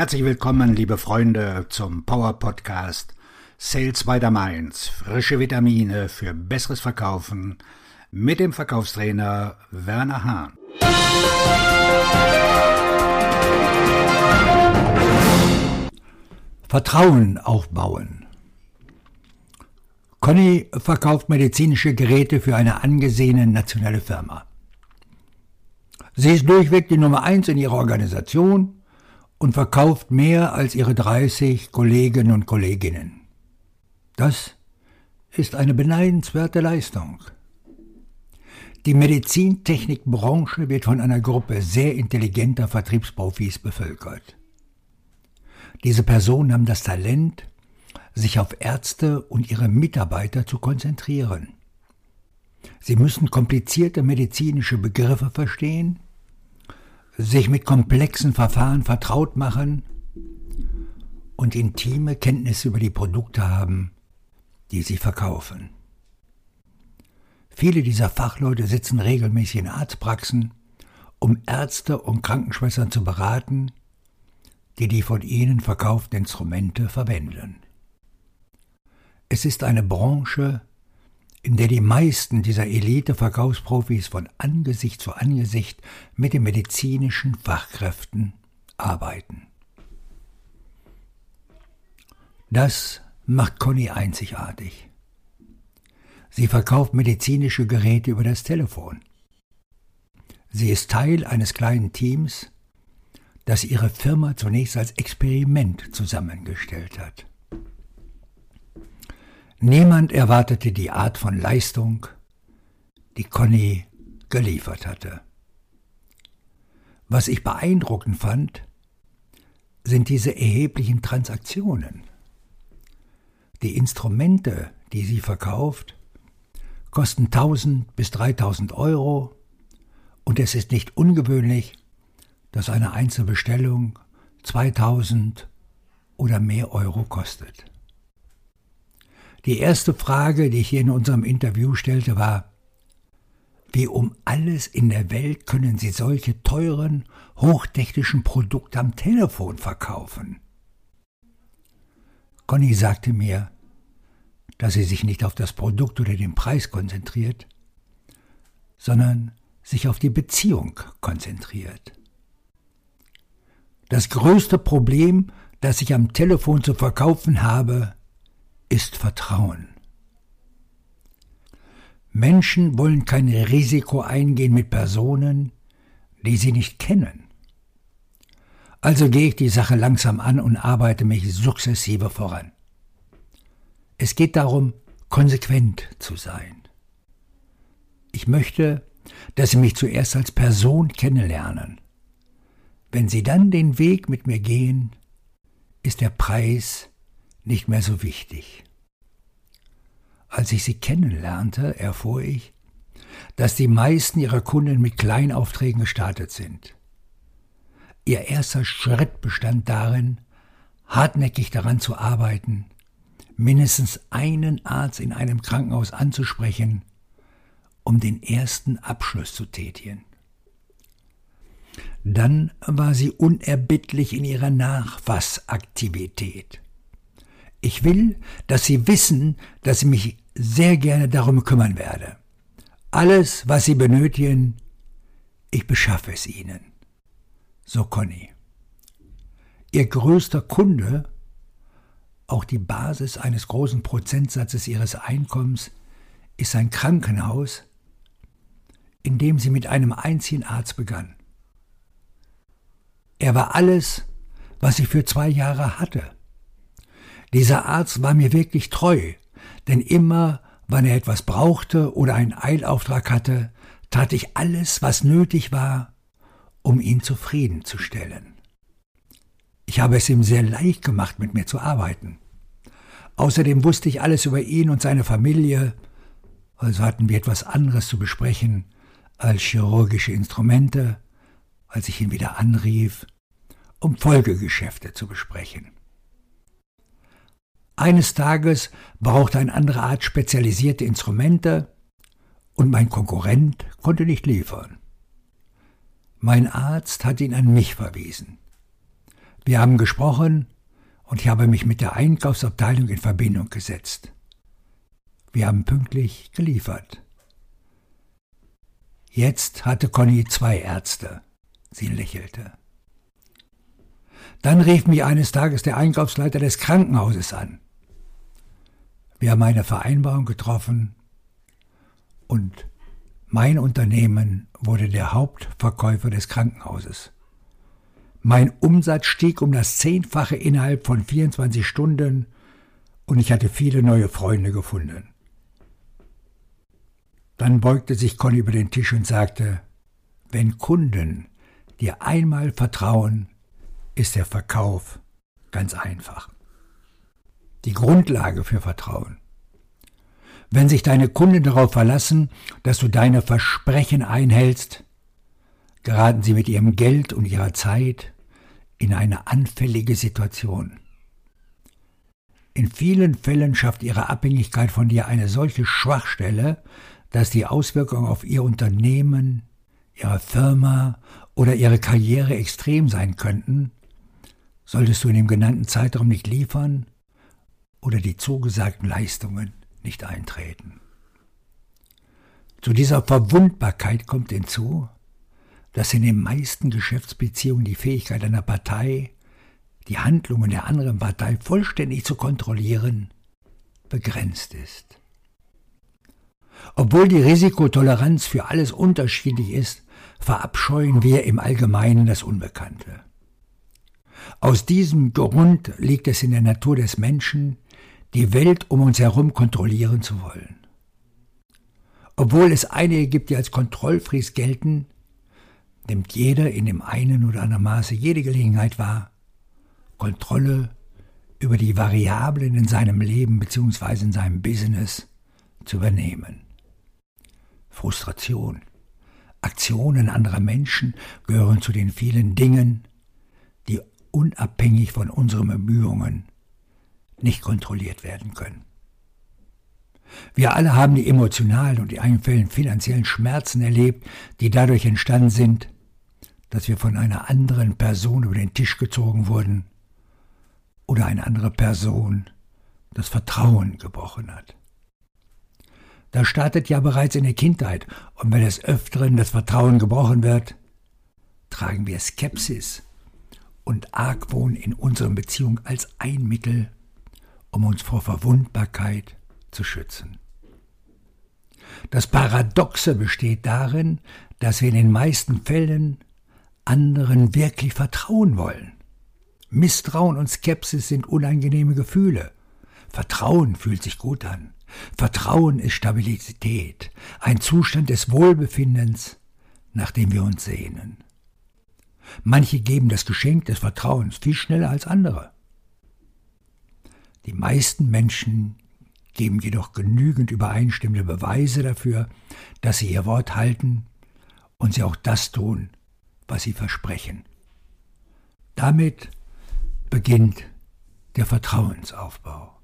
Herzlich willkommen, liebe Freunde, zum Power Podcast Sales by the Mainz. Frische Vitamine für besseres Verkaufen mit dem Verkaufstrainer Werner Hahn. Vertrauen aufbauen. Conny verkauft medizinische Geräte für eine angesehene nationale Firma. Sie ist durchweg die Nummer eins in ihrer Organisation und verkauft mehr als ihre 30 Kolleginnen und Kolleginnen. Das ist eine beneidenswerte Leistung. Die Medizintechnikbranche wird von einer Gruppe sehr intelligenter Vertriebsprofis bevölkert. Diese Personen haben das Talent, sich auf Ärzte und ihre Mitarbeiter zu konzentrieren. Sie müssen komplizierte medizinische Begriffe verstehen sich mit komplexen Verfahren vertraut machen und intime Kenntnisse über die Produkte haben, die sie verkaufen. Viele dieser Fachleute sitzen regelmäßig in Arztpraxen, um Ärzte und Krankenschwestern zu beraten, die die von ihnen verkauften Instrumente verwenden. Es ist eine Branche, in der die meisten dieser Elite-Verkaufsprofis von Angesicht zu Angesicht mit den medizinischen Fachkräften arbeiten. Das macht Conny einzigartig. Sie verkauft medizinische Geräte über das Telefon. Sie ist Teil eines kleinen Teams, das ihre Firma zunächst als Experiment zusammengestellt hat. Niemand erwartete die Art von Leistung, die Conny geliefert hatte. Was ich beeindruckend fand, sind diese erheblichen Transaktionen. Die Instrumente, die sie verkauft, kosten 1000 bis 3000 Euro und es ist nicht ungewöhnlich, dass eine Einzelbestellung 2000 oder mehr Euro kostet. Die erste Frage, die ich hier in unserem Interview stellte, war, wie um alles in der Welt können Sie solche teuren, hochtechnischen Produkte am Telefon verkaufen? Conny sagte mir, dass sie sich nicht auf das Produkt oder den Preis konzentriert, sondern sich auf die Beziehung konzentriert. Das größte Problem, das ich am Telefon zu verkaufen habe, ist Vertrauen. Menschen wollen kein Risiko eingehen mit Personen, die sie nicht kennen. Also gehe ich die Sache langsam an und arbeite mich sukzessive voran. Es geht darum, konsequent zu sein. Ich möchte, dass Sie mich zuerst als Person kennenlernen. Wenn Sie dann den Weg mit mir gehen, ist der Preis nicht mehr so wichtig. Als ich sie kennenlernte, erfuhr ich, dass die meisten ihrer Kunden mit Kleinaufträgen gestartet sind. Ihr erster Schritt bestand darin, hartnäckig daran zu arbeiten, mindestens einen Arzt in einem Krankenhaus anzusprechen, um den ersten Abschluss zu tätigen. Dann war sie unerbittlich in ihrer Nachfassaktivität. Ich will, dass Sie wissen, dass ich mich sehr gerne darum kümmern werde. Alles, was Sie benötigen, ich beschaffe es Ihnen. So Conny. Ihr größter Kunde, auch die Basis eines großen Prozentsatzes ihres Einkommens, ist ein Krankenhaus, in dem sie mit einem einzigen Arzt begann. Er war alles, was sie für zwei Jahre hatte. Dieser Arzt war mir wirklich treu, denn immer, wann er etwas brauchte oder einen Eilauftrag hatte, tat ich alles, was nötig war, um ihn zufriedenzustellen. Ich habe es ihm sehr leicht gemacht, mit mir zu arbeiten. Außerdem wusste ich alles über ihn und seine Familie, also hatten wir etwas anderes zu besprechen als chirurgische Instrumente, als ich ihn wieder anrief, um Folgegeschäfte zu besprechen. Eines Tages brauchte ein anderer Art spezialisierte Instrumente und mein Konkurrent konnte nicht liefern. Mein Arzt hat ihn an mich verwiesen. Wir haben gesprochen und ich habe mich mit der Einkaufsabteilung in Verbindung gesetzt. Wir haben pünktlich geliefert. Jetzt hatte Conny zwei Ärzte. Sie lächelte. Dann rief mich eines Tages der Einkaufsleiter des Krankenhauses an. Wir haben eine Vereinbarung getroffen und mein Unternehmen wurde der Hauptverkäufer des Krankenhauses. Mein Umsatz stieg um das Zehnfache innerhalb von 24 Stunden und ich hatte viele neue Freunde gefunden. Dann beugte sich Conny über den Tisch und sagte, wenn Kunden dir einmal vertrauen, ist der Verkauf ganz einfach. Die Grundlage für Vertrauen. Wenn sich deine Kunden darauf verlassen, dass du deine Versprechen einhältst, geraten sie mit ihrem Geld und ihrer Zeit in eine anfällige Situation. In vielen Fällen schafft ihre Abhängigkeit von dir eine solche Schwachstelle, dass die Auswirkungen auf ihr Unternehmen, ihre Firma oder ihre Karriere extrem sein könnten, solltest du in dem genannten Zeitraum nicht liefern oder die zugesagten Leistungen nicht eintreten. Zu dieser Verwundbarkeit kommt hinzu, dass in den meisten Geschäftsbeziehungen die Fähigkeit einer Partei, die Handlungen der anderen Partei vollständig zu kontrollieren, begrenzt ist. Obwohl die Risikotoleranz für alles unterschiedlich ist, verabscheuen wir im Allgemeinen das Unbekannte. Aus diesem Grund liegt es in der Natur des Menschen, die Welt um uns herum kontrollieren zu wollen. Obwohl es einige gibt, die als Kontrollfries gelten, nimmt jeder in dem einen oder anderen Maße jede Gelegenheit wahr, Kontrolle über die Variablen in seinem Leben bzw. in seinem Business zu übernehmen. Frustration, Aktionen anderer Menschen gehören zu den vielen Dingen, die unabhängig von unseren Bemühungen nicht kontrolliert werden können. Wir alle haben die emotionalen und in einigen Fällen finanziellen Schmerzen erlebt, die dadurch entstanden sind, dass wir von einer anderen Person über den Tisch gezogen wurden oder eine andere Person das Vertrauen gebrochen hat. Das startet ja bereits in der Kindheit und wenn des Öfteren das Vertrauen gebrochen wird, tragen wir Skepsis und Argwohn in unseren Beziehungen als ein Mittel, um uns vor Verwundbarkeit zu schützen. Das Paradoxe besteht darin, dass wir in den meisten Fällen anderen wirklich vertrauen wollen. Misstrauen und Skepsis sind unangenehme Gefühle. Vertrauen fühlt sich gut an. Vertrauen ist Stabilität, ein Zustand des Wohlbefindens, nach dem wir uns sehnen. Manche geben das Geschenk des Vertrauens viel schneller als andere. Die meisten Menschen geben jedoch genügend übereinstimmende Beweise dafür, dass sie ihr Wort halten und sie auch das tun, was sie versprechen. Damit beginnt der Vertrauensaufbau.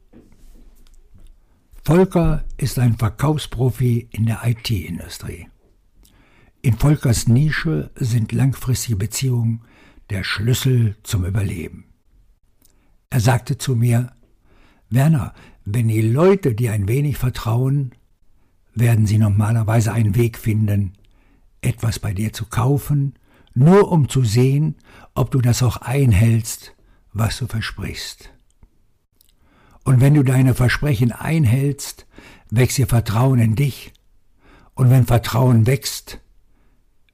Volker ist ein Verkaufsprofi in der IT-Industrie. In Volkers Nische sind langfristige Beziehungen der Schlüssel zum Überleben. Er sagte zu mir, Werner, wenn die Leute dir ein wenig vertrauen, werden sie normalerweise einen Weg finden, etwas bei dir zu kaufen nur um zu sehen, ob du das auch einhältst, was du versprichst. Und wenn du deine Versprechen einhältst, wächst ihr Vertrauen in dich, und wenn Vertrauen wächst,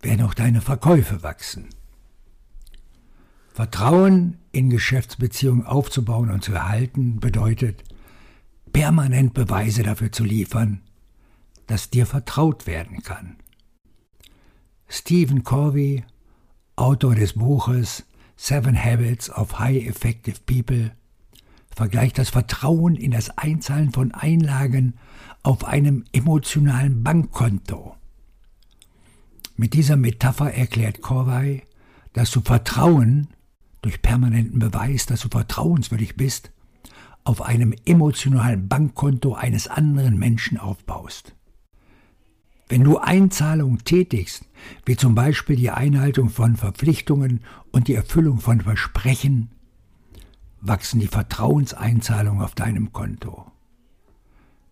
werden auch deine Verkäufe wachsen. Vertrauen in Geschäftsbeziehungen aufzubauen und zu erhalten bedeutet, permanent Beweise dafür zu liefern, dass dir vertraut werden kann. Stephen Corvey Autor des Buches Seven Habits of High Effective People, vergleicht das Vertrauen in das Einzahlen von Einlagen auf einem emotionalen Bankkonto. Mit dieser Metapher erklärt Corvey, dass du Vertrauen durch permanenten Beweis, dass du vertrauenswürdig bist, auf einem emotionalen Bankkonto eines anderen Menschen aufbaust. Wenn du Einzahlungen tätigst, wie zum Beispiel die Einhaltung von Verpflichtungen und die Erfüllung von Versprechen, wachsen die Vertrauenseinzahlungen auf deinem Konto.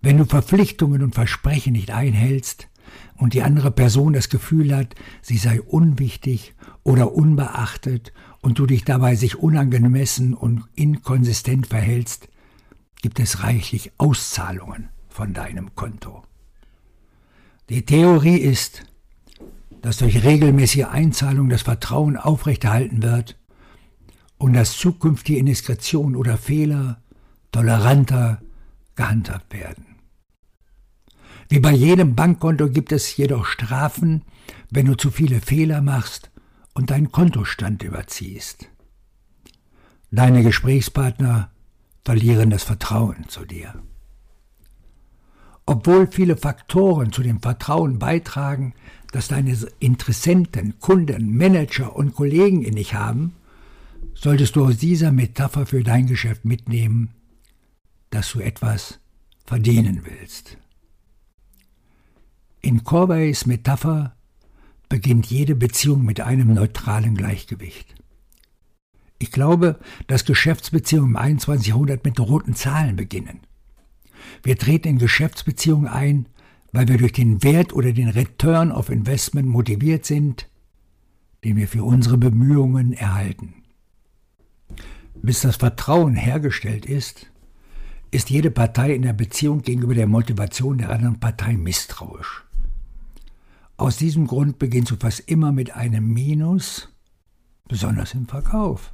Wenn du Verpflichtungen und Versprechen nicht einhältst und die andere Person das Gefühl hat, sie sei unwichtig oder unbeachtet und du dich dabei sich unangemessen und inkonsistent verhältst, gibt es reichlich Auszahlungen von deinem Konto. Die Theorie ist, dass durch regelmäßige Einzahlung das Vertrauen aufrechterhalten wird und dass zukünftige Indiskretion oder Fehler toleranter gehandhabt werden. Wie bei jedem Bankkonto gibt es jedoch Strafen, wenn du zu viele Fehler machst und deinen Kontostand überziehst. Deine Gesprächspartner verlieren das Vertrauen zu dir. Obwohl viele Faktoren zu dem Vertrauen beitragen, das deine Interessenten, Kunden, Manager und Kollegen in dich haben, solltest du aus dieser Metapher für dein Geschäft mitnehmen, dass du etwas verdienen willst. In Corbeys Metapher beginnt jede Beziehung mit einem neutralen Gleichgewicht. Ich glaube, dass Geschäftsbeziehungen im 21. Jahrhundert mit roten Zahlen beginnen. Wir treten in Geschäftsbeziehungen ein, weil wir durch den Wert oder den Return of Investment motiviert sind, den wir für unsere Bemühungen erhalten. Bis das Vertrauen hergestellt ist, ist jede Partei in der Beziehung gegenüber der Motivation der anderen Partei misstrauisch. Aus diesem Grund beginnst du fast immer mit einem Minus, besonders im Verkauf.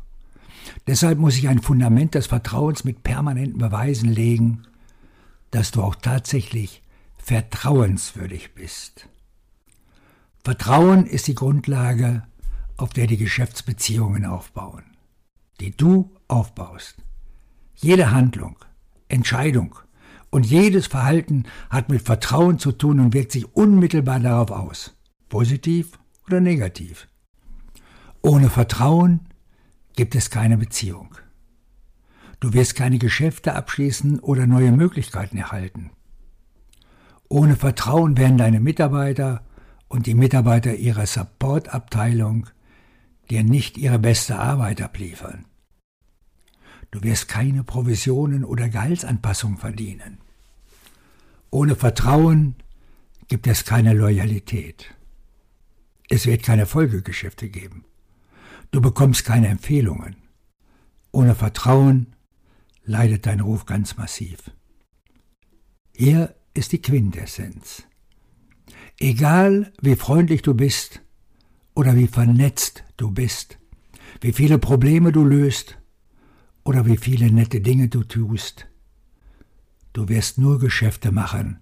Deshalb muss ich ein Fundament des Vertrauens mit permanenten Beweisen legen, dass du auch tatsächlich vertrauenswürdig bist. Vertrauen ist die Grundlage, auf der die Geschäftsbeziehungen aufbauen, die du aufbaust. Jede Handlung, Entscheidung und jedes Verhalten hat mit Vertrauen zu tun und wirkt sich unmittelbar darauf aus, positiv oder negativ. Ohne Vertrauen gibt es keine Beziehung. Du wirst keine Geschäfte abschließen oder neue Möglichkeiten erhalten. Ohne Vertrauen werden deine Mitarbeiter und die Mitarbeiter ihrer Supportabteilung dir nicht ihre beste Arbeit abliefern. Du wirst keine Provisionen oder Gehaltsanpassung verdienen. Ohne Vertrauen gibt es keine Loyalität. Es wird keine Folgegeschäfte geben. Du bekommst keine Empfehlungen. Ohne Vertrauen leidet dein Ruf ganz massiv. Hier ist die Quintessenz. Egal wie freundlich du bist oder wie vernetzt du bist, wie viele Probleme du löst oder wie viele nette Dinge du tust, du wirst nur Geschäfte machen,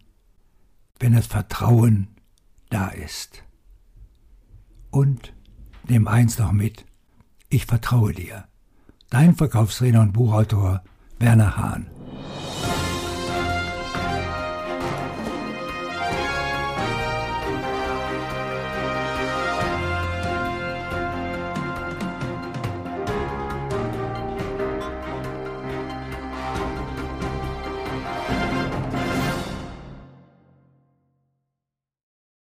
wenn das Vertrauen da ist. Und nimm eins noch mit, ich vertraue dir. Dein Verkaufstrainer und Buchautor Werner Hahn.